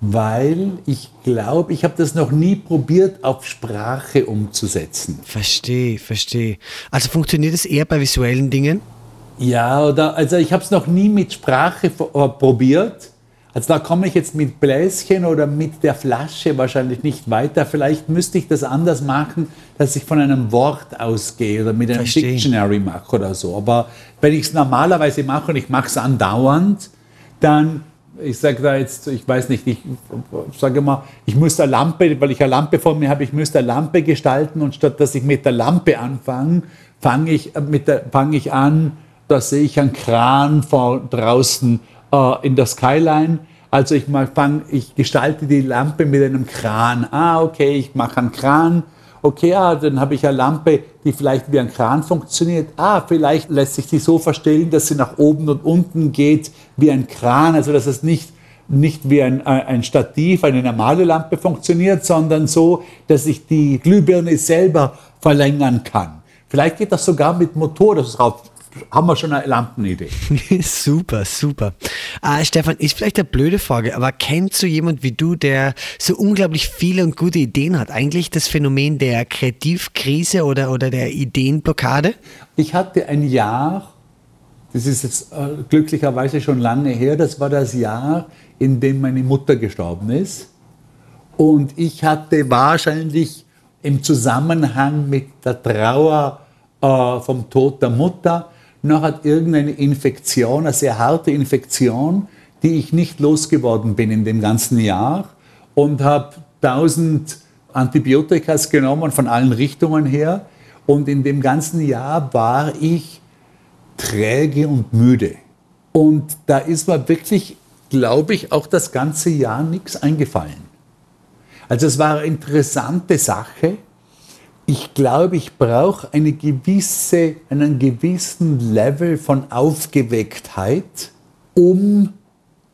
weil ich glaube, ich habe das noch nie probiert, auf Sprache umzusetzen. Verstehe, verstehe. Also funktioniert es eher bei visuellen Dingen? Ja, oder also ich habe es noch nie mit Sprache äh, probiert. Also da komme ich jetzt mit Bläschen oder mit der Flasche wahrscheinlich nicht weiter. Vielleicht müsste ich das anders machen, dass ich von einem Wort ausgehe oder mit einem Verstehen. Dictionary mache oder so. Aber wenn ich es normalerweise mache und ich mache es andauernd, dann, ich sage da jetzt, ich weiß nicht, ich sage mal, ich muss eine Lampe, weil ich eine Lampe vor mir habe, ich müsste eine Lampe gestalten und statt dass ich mit der Lampe anfange, fange ich, äh, fang ich an, da sehe ich einen Kran vor draußen äh, in der Skyline. Also ich mal fang, ich gestalte die Lampe mit einem Kran. Ah, okay, ich mache einen Kran. Okay, ah, dann habe ich eine Lampe, die vielleicht wie ein Kran funktioniert. Ah, vielleicht lässt sich die so verstellen, dass sie nach oben und unten geht wie ein Kran. Also dass es nicht nicht wie ein, ein Stativ, eine normale Lampe funktioniert, sondern so, dass ich die Glühbirne selber verlängern kann. Vielleicht geht das sogar mit Motor, dass es drauf haben wir schon eine Lampenidee. super, super. Äh, Stefan, ist vielleicht eine blöde Frage, aber kennst du jemand wie du, der so unglaublich viele und gute Ideen hat? Eigentlich das Phänomen der Kreativkrise oder, oder der Ideenblockade? Ich hatte ein Jahr, das ist jetzt äh, glücklicherweise schon lange her, das war das Jahr, in dem meine Mutter gestorben ist. Und ich hatte wahrscheinlich im Zusammenhang mit der Trauer äh, vom Tod der Mutter noch hat irgendeine Infektion, eine sehr harte Infektion, die ich nicht losgeworden bin in dem ganzen Jahr und habe tausend Antibiotikas genommen von allen Richtungen her und in dem ganzen Jahr war ich träge und müde. Und da ist mir wirklich, glaube ich, auch das ganze Jahr nichts eingefallen. Also es war eine interessante Sache, ich glaube, ich brauche eine gewisse, einen gewissen Level von Aufgewecktheit, um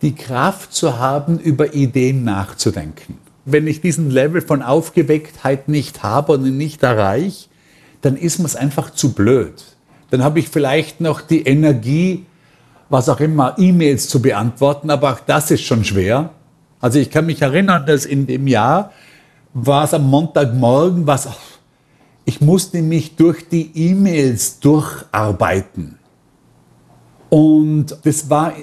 die Kraft zu haben, über Ideen nachzudenken. Wenn ich diesen Level von Aufgewecktheit nicht habe und nicht erreiche, dann ist mir es einfach zu blöd. Dann habe ich vielleicht noch die Energie, was auch immer, E-Mails zu beantworten, aber auch das ist schon schwer. Also ich kann mich erinnern, dass in dem Jahr war es am Montagmorgen, was ich musste mich durch die E-Mails durcharbeiten. Und das war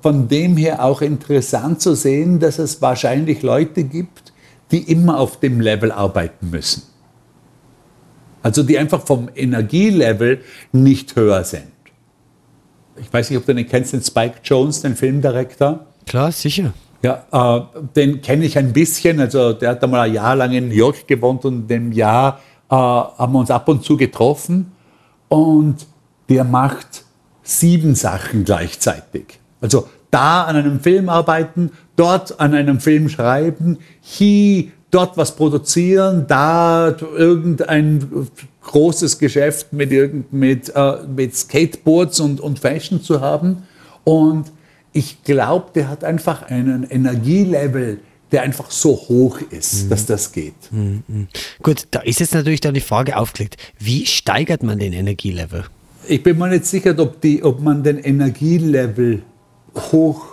von dem her auch interessant zu sehen, dass es wahrscheinlich Leute gibt, die immer auf dem Level arbeiten müssen. Also die einfach vom Energielevel nicht höher sind. Ich weiß nicht, ob du den kennst, den Spike Jones, den Filmdirektor. Klar, sicher. Ja, äh, den kenne ich ein bisschen. Also der hat einmal ein Jahr lang in New York gewohnt und in dem Jahr äh, haben wir uns ab und zu getroffen und der macht sieben Sachen gleichzeitig. Also da an einem Film arbeiten, dort an einem Film schreiben, hier dort was produzieren, da irgendein großes Geschäft mit, mit, äh, mit Skateboards und, und Fashion zu haben. Und ich glaube, der hat einfach einen Energielevel, der einfach so hoch ist, mhm. dass das geht. Mhm. Gut, da ist jetzt natürlich dann die Frage aufgelegt, wie steigert man den Energielevel? Ich bin mir nicht sicher, ob, die, ob man den Energielevel hoch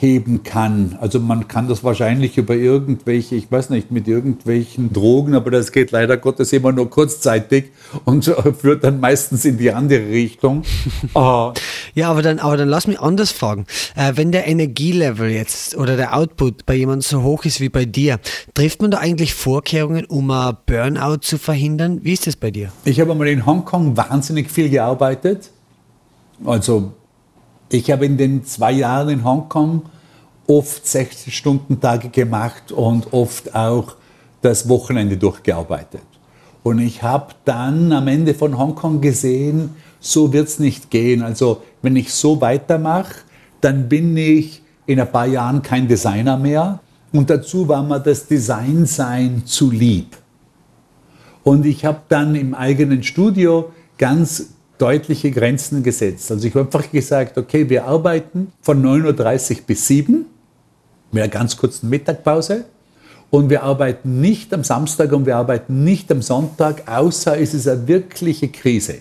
heben kann. Also man kann das wahrscheinlich über irgendwelche, ich weiß nicht, mit irgendwelchen Drogen, aber das geht leider Gottes immer nur kurzzeitig und führt dann meistens in die andere Richtung. uh. Ja, aber dann, aber dann lass mich anders fragen. Äh, wenn der Energielevel jetzt oder der Output bei jemandem so hoch ist wie bei dir, trifft man da eigentlich Vorkehrungen, um ein Burnout zu verhindern? Wie ist das bei dir? Ich habe mal in Hongkong wahnsinnig viel gearbeitet. Also Ich habe in den zwei Jahren in Hongkong oft 60-Stunden-Tage gemacht und oft auch das Wochenende durchgearbeitet. Und ich habe dann am Ende von Hongkong gesehen, so wird es nicht gehen. Also wenn ich so weitermache, dann bin ich in ein paar Jahren kein Designer mehr. Und dazu war mir das Designsein zu lieb. Und ich habe dann im eigenen Studio ganz deutliche Grenzen gesetzt. Also ich habe einfach gesagt, okay, wir arbeiten von 9.30 Uhr bis 7 mit einer ganz kurzen Mittagpause. Und wir arbeiten nicht am Samstag und wir arbeiten nicht am Sonntag, außer es ist eine wirkliche Krise.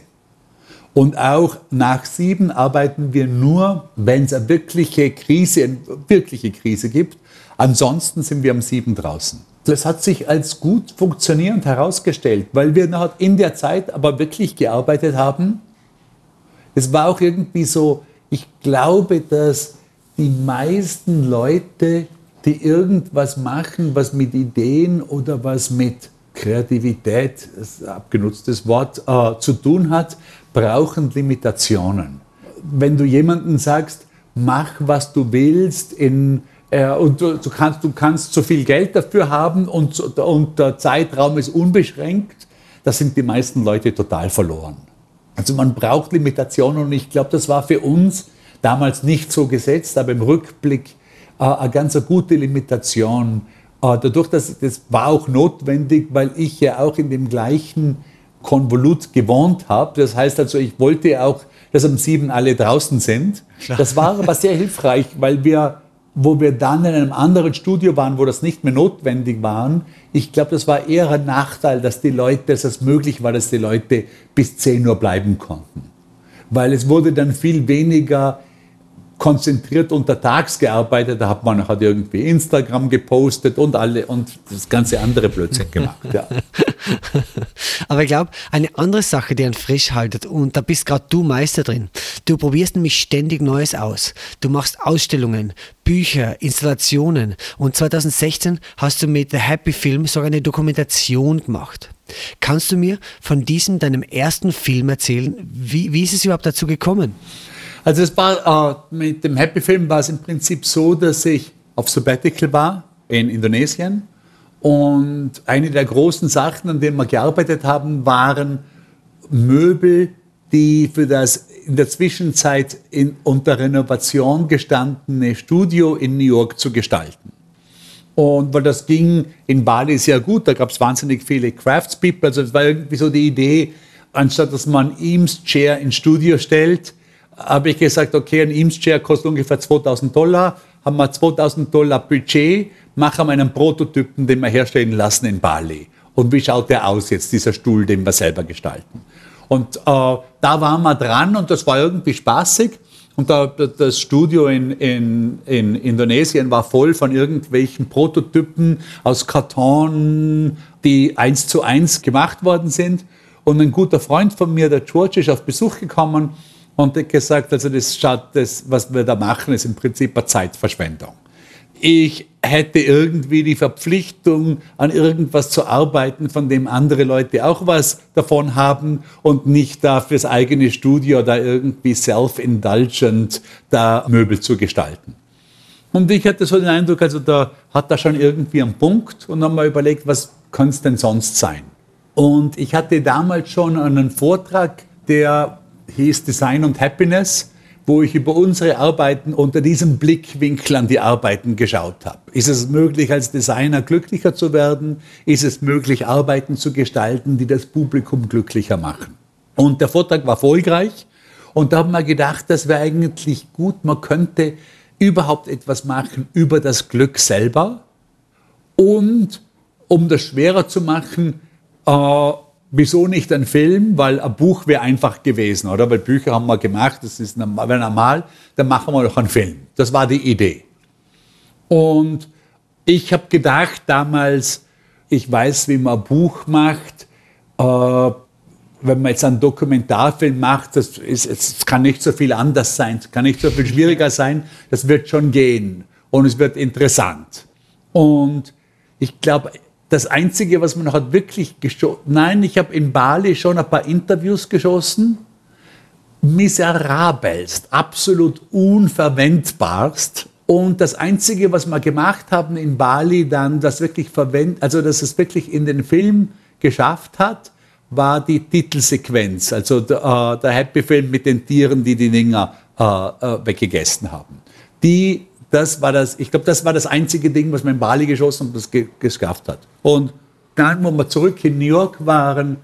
Und auch nach sieben arbeiten wir nur, wenn es eine wirkliche Krise, eine wirkliche Krise gibt. Ansonsten sind wir am sieben draußen. Das hat sich als gut funktionierend herausgestellt, weil wir in der Zeit aber wirklich gearbeitet haben. Es war auch irgendwie so, ich glaube, dass die meisten Leute die irgendwas machen, was mit Ideen oder was mit Kreativität, das ist ein abgenutztes Wort, äh, zu tun hat, brauchen Limitationen. Wenn du jemandem sagst, mach was du willst in, äh, und du, du, kannst, du kannst so viel Geld dafür haben und, und der Zeitraum ist unbeschränkt, da sind die meisten Leute total verloren. Also man braucht Limitationen und ich glaube, das war für uns damals nicht so gesetzt, aber im Rückblick äh, eine ganz gute Limitation. Äh, dadurch, dass das war auch notwendig, weil ich ja auch in dem gleichen Konvolut gewohnt habe. Das heißt also, ich wollte auch, dass am 7 alle draußen sind. Klar. Das war aber sehr hilfreich, weil wir, wo wir dann in einem anderen Studio waren, wo das nicht mehr notwendig war, ich glaube, das war eher ein Nachteil, dass die Leute, dass es möglich war, dass die Leute bis 10 Uhr bleiben konnten. Weil es wurde dann viel weniger konzentriert untertags gearbeitet, da hat man hat irgendwie Instagram gepostet und alle und das ganze andere Blödsinn gemacht. Ja. Aber ich glaube, eine andere Sache, die einen frisch haltet, und da bist gerade du Meister drin. Du probierst nämlich ständig Neues aus. Du machst Ausstellungen, Bücher, Installationen und 2016 hast du mit The Happy Film sogar eine Dokumentation gemacht. Kannst du mir von diesem deinem ersten Film erzählen? Wie, wie ist es überhaupt dazu gekommen? Also es war äh, mit dem Happy Film war es im Prinzip so, dass ich auf Sabbatical war in Indonesien und eine der großen Sachen, an denen wir gearbeitet haben, waren Möbel, die für das in der Zwischenzeit in, unter Renovation gestandene Studio in New York zu gestalten. Und weil das ging in Bali sehr gut, da gab es wahnsinnig viele Craftspeople. Also es war irgendwie so die Idee, anstatt dass man Eames Chair ins Studio stellt, habe ich gesagt, okay, ein Eames-Chair kostet ungefähr 2000 Dollar, haben wir 2000 Dollar Budget, machen wir einen Prototypen, den wir herstellen lassen in Bali. Und wie schaut der aus jetzt, dieser Stuhl, den wir selber gestalten? Und äh, da waren wir dran und das war irgendwie spaßig. Und da, das Studio in, in, in Indonesien war voll von irgendwelchen Prototypen aus Karton, die eins zu eins gemacht worden sind. Und ein guter Freund von mir, der George, ist auf Besuch gekommen und gesagt, also das schaut, das, was wir da machen, ist im Prinzip eine Zeitverschwendung. Ich hätte irgendwie die Verpflichtung, an irgendwas zu arbeiten, von dem andere Leute auch was davon haben und nicht da fürs eigene Studio da irgendwie self-indulgent da Möbel zu gestalten. Und ich hatte so den Eindruck, also da hat er schon irgendwie einen Punkt und dann mal überlegt, was könnte es denn sonst sein? Und ich hatte damals schon einen Vortrag, der hieß Design und Happiness, wo ich über unsere Arbeiten unter diesem Blickwinkel an die Arbeiten geschaut habe. Ist es möglich, als Designer glücklicher zu werden? Ist es möglich, Arbeiten zu gestalten, die das Publikum glücklicher machen? Und der Vortrag war erfolgreich. Und da haben wir gedacht, das wäre eigentlich gut, man könnte überhaupt etwas machen über das Glück selber. Und um das schwerer zu machen, äh, Wieso nicht ein Film? Weil ein Buch wäre einfach gewesen, oder? Weil Bücher haben wir gemacht, das ist normal, dann machen wir noch einen Film. Das war die Idee. Und ich habe gedacht damals, ich weiß, wie man ein Buch macht. Äh, wenn man jetzt einen Dokumentarfilm macht, das, ist, das kann nicht so viel anders sein, das kann nicht so viel schwieriger sein, das wird schon gehen und es wird interessant. Und ich glaube, das Einzige, was man noch wirklich geschossen, nein, ich habe in Bali schon ein paar Interviews geschossen miserabelst, absolut unverwendbarst. Und das Einzige, was wir gemacht haben in Bali, dann das wirklich verwendet, also dass es wirklich in den Film geschafft hat, war die Titelsequenz, also der, äh, der Happy-Film mit den Tieren, die die Dinger äh, äh, weggegessen haben. Die, das war das, ich glaube, das war das einzige Ding, was man in Bali geschossen und das geschafft hat. Und dann, wo wir zurück in New York waren,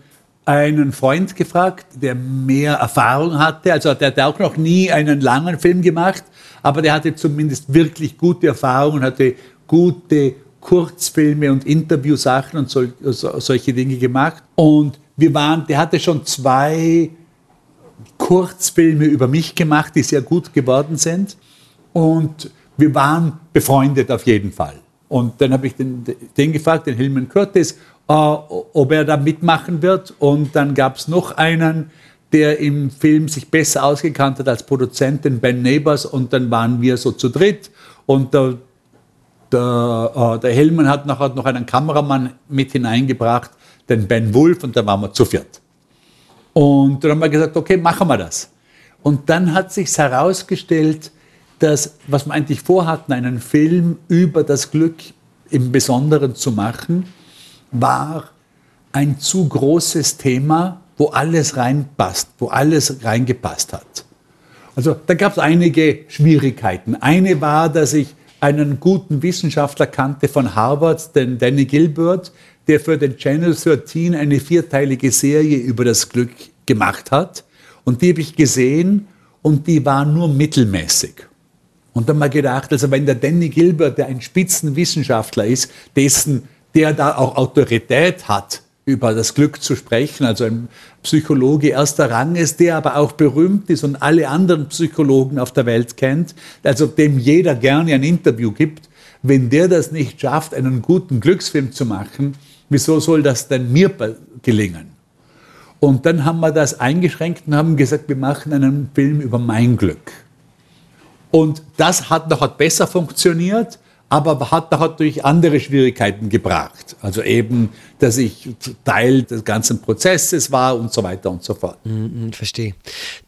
einen Freund gefragt, der mehr Erfahrung hatte. Also der hat auch noch nie einen langen Film gemacht, aber der hatte zumindest wirklich gute Erfahrungen, hatte gute Kurzfilme und Interviewsachen und sol solche Dinge gemacht. Und wir waren, der hatte schon zwei Kurzfilme über mich gemacht, die sehr gut geworden sind. Und wir waren befreundet auf jeden Fall. Und dann habe ich den, den gefragt, den Hilman Curtis, äh, ob er da mitmachen wird. Und dann gab es noch einen, der im Film sich besser ausgekannt hat als Produzent, den Ben Neighbors. Und dann waren wir so zu dritt. Und der, der, äh, der Hillman hat nachher noch einen Kameramann mit hineingebracht, den Ben Wolf. Und dann waren wir zu viert. Und dann haben wir gesagt, okay, machen wir das. Und dann hat sich herausgestellt, dass, was wir eigentlich vorhatten, einen Film über das Glück im Besonderen zu machen, war ein zu großes Thema, wo alles reinpasst, wo alles reingepasst hat. Also da gab es einige Schwierigkeiten. Eine war, dass ich einen guten Wissenschaftler kannte von Harvard, den Danny Gilbert, der für den Channel 13 eine vierteilige Serie über das Glück gemacht hat. Und die habe ich gesehen und die war nur mittelmäßig. Und dann mal gedacht, also wenn der Danny Gilbert, der ein Spitzenwissenschaftler ist, dessen der da auch Autorität hat, über das Glück zu sprechen, also ein Psychologe erster Rang ist, der aber auch berühmt ist und alle anderen Psychologen auf der Welt kennt, also dem jeder gerne ein Interview gibt, wenn der das nicht schafft, einen guten Glücksfilm zu machen, wieso soll das denn mir gelingen? Und dann haben wir das eingeschränkt und haben gesagt, wir machen einen Film über mein Glück. Und das hat noch besser funktioniert, aber hat natürlich andere Schwierigkeiten gebracht. Also eben, dass ich Teil des ganzen Prozesses war und so weiter und so fort. Mm, mm, verstehe.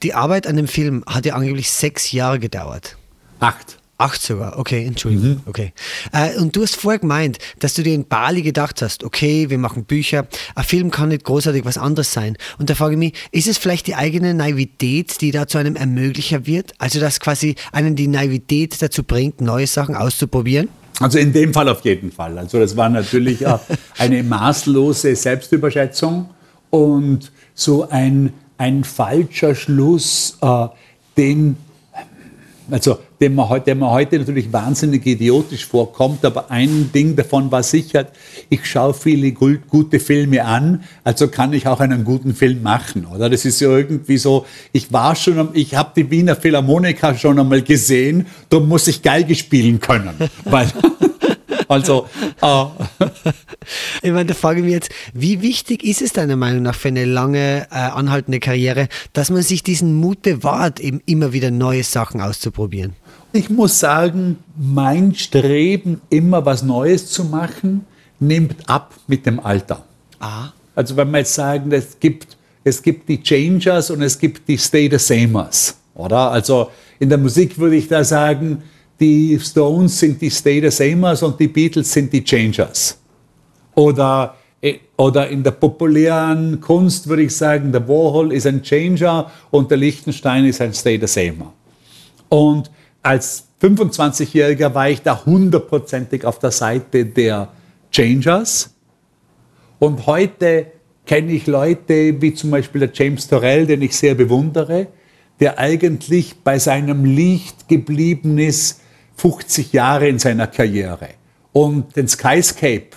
Die Arbeit an dem Film hat ja angeblich sechs Jahre gedauert. Acht. Acht sogar, okay, Entschuldigung. Mhm. Okay. Äh, und du hast vorher gemeint, dass du dir in Bali gedacht hast, okay, wir machen Bücher, ein Film kann nicht großartig was anderes sein. Und da frage ich mich, ist es vielleicht die eigene Naivität, die da zu einem Ermöglicher wird? Also, dass quasi einen die Naivität dazu bringt, neue Sachen auszuprobieren? Also in dem Fall auf jeden Fall. Also das war natürlich eine maßlose Selbstüberschätzung und so ein, ein falscher Schluss, äh, den also dem man, dem man heute natürlich wahnsinnig idiotisch vorkommt, aber ein Ding davon war sicher, ich schaue viele gute Filme an, also kann ich auch einen guten Film machen, oder? Das ist ja irgendwie so, ich war schon, ich habe die Wiener Philharmoniker schon einmal gesehen, darum muss ich Geige spielen können, weil also, äh. Ich meine, da frage ich mich jetzt, wie wichtig ist es deiner Meinung nach für eine lange äh, anhaltende Karriere, dass man sich diesen Mut bewahrt, eben immer wieder neue Sachen auszuprobieren? Ich muss sagen, mein Streben, immer was Neues zu machen, nimmt ab mit dem Alter. Ah. Also wenn wir jetzt sagen, es gibt, es gibt die Changers und es gibt die Stay the Samers, oder? Also in der Musik würde ich da sagen, die Stones sind die Stay the Samers und die Beatles sind die Changers. Oder, äh, oder in der populären Kunst würde ich sagen, der Warhol ist ein Changer und der Lichtenstein ist ein Stay the Samer. Und als 25-Jähriger war ich da hundertprozentig auf der Seite der Changers. Und heute kenne ich Leute wie zum Beispiel der James Torrell, den ich sehr bewundere, der eigentlich bei seinem Licht geblieben ist, 50 Jahre in seiner Karriere. Und den Skyscape,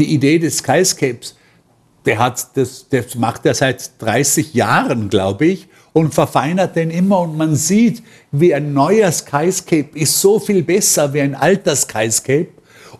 die Idee des Skyscapes, der hat das, das macht er seit 30 Jahren, glaube ich, und verfeinert den immer. Und man sieht, wie ein neuer Skyscape ist so viel besser wie ein alter Skyscape,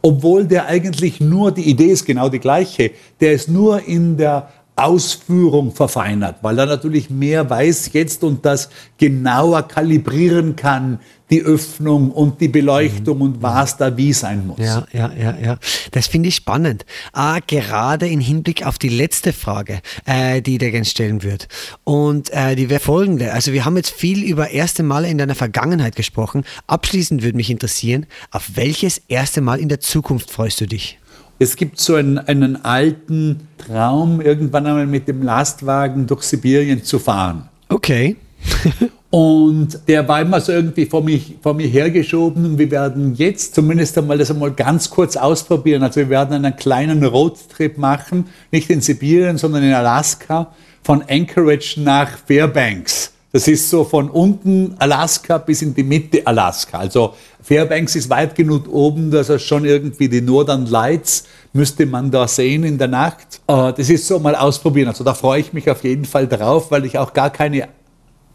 obwohl der eigentlich nur, die Idee ist genau die gleiche, der ist nur in der Ausführung verfeinert, weil er natürlich mehr weiß jetzt und das genauer kalibrieren kann, die Öffnung und die Beleuchtung mhm. und was da wie sein muss. Ja, ja, ja, ja. Das finde ich spannend. Ah, gerade im Hinblick auf die letzte Frage, äh, die der gerne stellen wird. Und äh, die wäre folgende. Also wir haben jetzt viel über erste Male in deiner Vergangenheit gesprochen. Abschließend würde mich interessieren, auf welches erste Mal in der Zukunft freust du dich? Es gibt so einen, einen alten Traum, irgendwann einmal mit dem Lastwagen durch Sibirien zu fahren. Okay. Und der war immer so irgendwie vor, mich, vor mir hergeschoben. Und wir werden jetzt zumindest einmal das einmal ganz kurz ausprobieren. Also wir werden einen kleinen Roadtrip machen, nicht in Sibirien, sondern in Alaska, von Anchorage nach Fairbanks. Das ist so von unten Alaska bis in die Mitte Alaska. Also Fairbanks ist weit genug oben, dass er schon irgendwie die Northern Lights müsste man da sehen in der Nacht. Äh, das ist so mal ausprobieren. Also da freue ich mich auf jeden Fall drauf, weil ich auch gar keine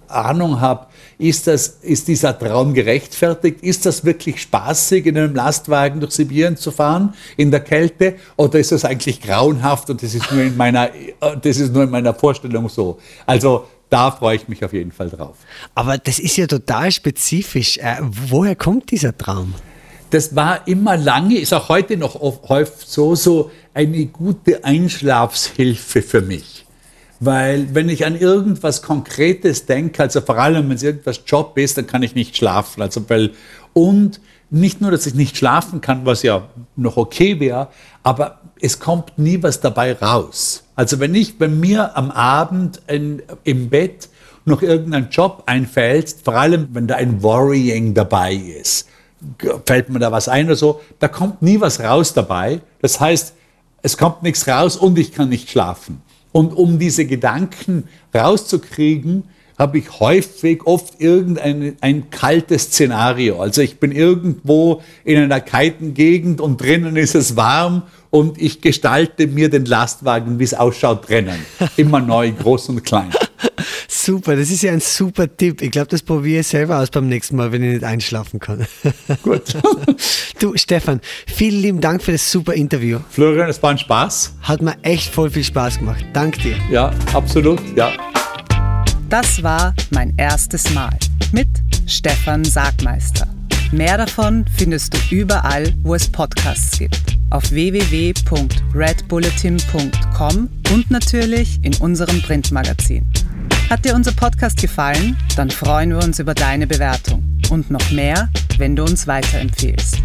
Ahnung habe, ist, das, ist dieser Traum gerechtfertigt? Ist das wirklich spaßig, in einem Lastwagen durch Sibirien zu fahren, in der Kälte? Oder ist das eigentlich grauenhaft und das ist nur in meiner, äh, das ist nur in meiner Vorstellung so? Also da freue ich mich auf jeden Fall drauf. Aber das ist ja total spezifisch. Äh, woher kommt dieser Traum? Das war immer lange, ist auch heute noch häufig so, so eine gute Einschlafshilfe für mich. Weil wenn ich an irgendwas Konkretes denke, also vor allem wenn es irgendwas Job ist, dann kann ich nicht schlafen. Also weil, und nicht nur, dass ich nicht schlafen kann, was ja noch okay wäre, aber es kommt nie was dabei raus. Also wenn ich bei mir am Abend in, im Bett noch irgendein Job einfällt, vor allem wenn da ein Worrying dabei ist, fällt mir da was ein oder so, da kommt nie was raus dabei. Das heißt, es kommt nichts raus und ich kann nicht schlafen. Und um diese Gedanken rauszukriegen, habe ich häufig, oft irgendein ein kaltes Szenario. Also ich bin irgendwo in einer kalten Gegend und drinnen ist es warm und ich gestalte mir den Lastwagen, wie es ausschaut, drinnen. Immer neu, groß und klein. Super, das ist ja ein super Tipp. Ich glaube, das probiere ich selber aus beim nächsten Mal, wenn ich nicht einschlafen kann. Gut. Du, Stefan, vielen lieben Dank für das super Interview. Florian, es war ein Spaß. Hat mir echt voll viel Spaß gemacht. Dank dir. Ja, absolut, ja. Das war mein erstes Mal mit Stefan Sagmeister. Mehr davon findest du überall, wo es Podcasts gibt. Auf www.redbulletin.com und natürlich in unserem Printmagazin. Hat dir unser Podcast gefallen? Dann freuen wir uns über deine Bewertung. Und noch mehr, wenn du uns weiterempfehlst.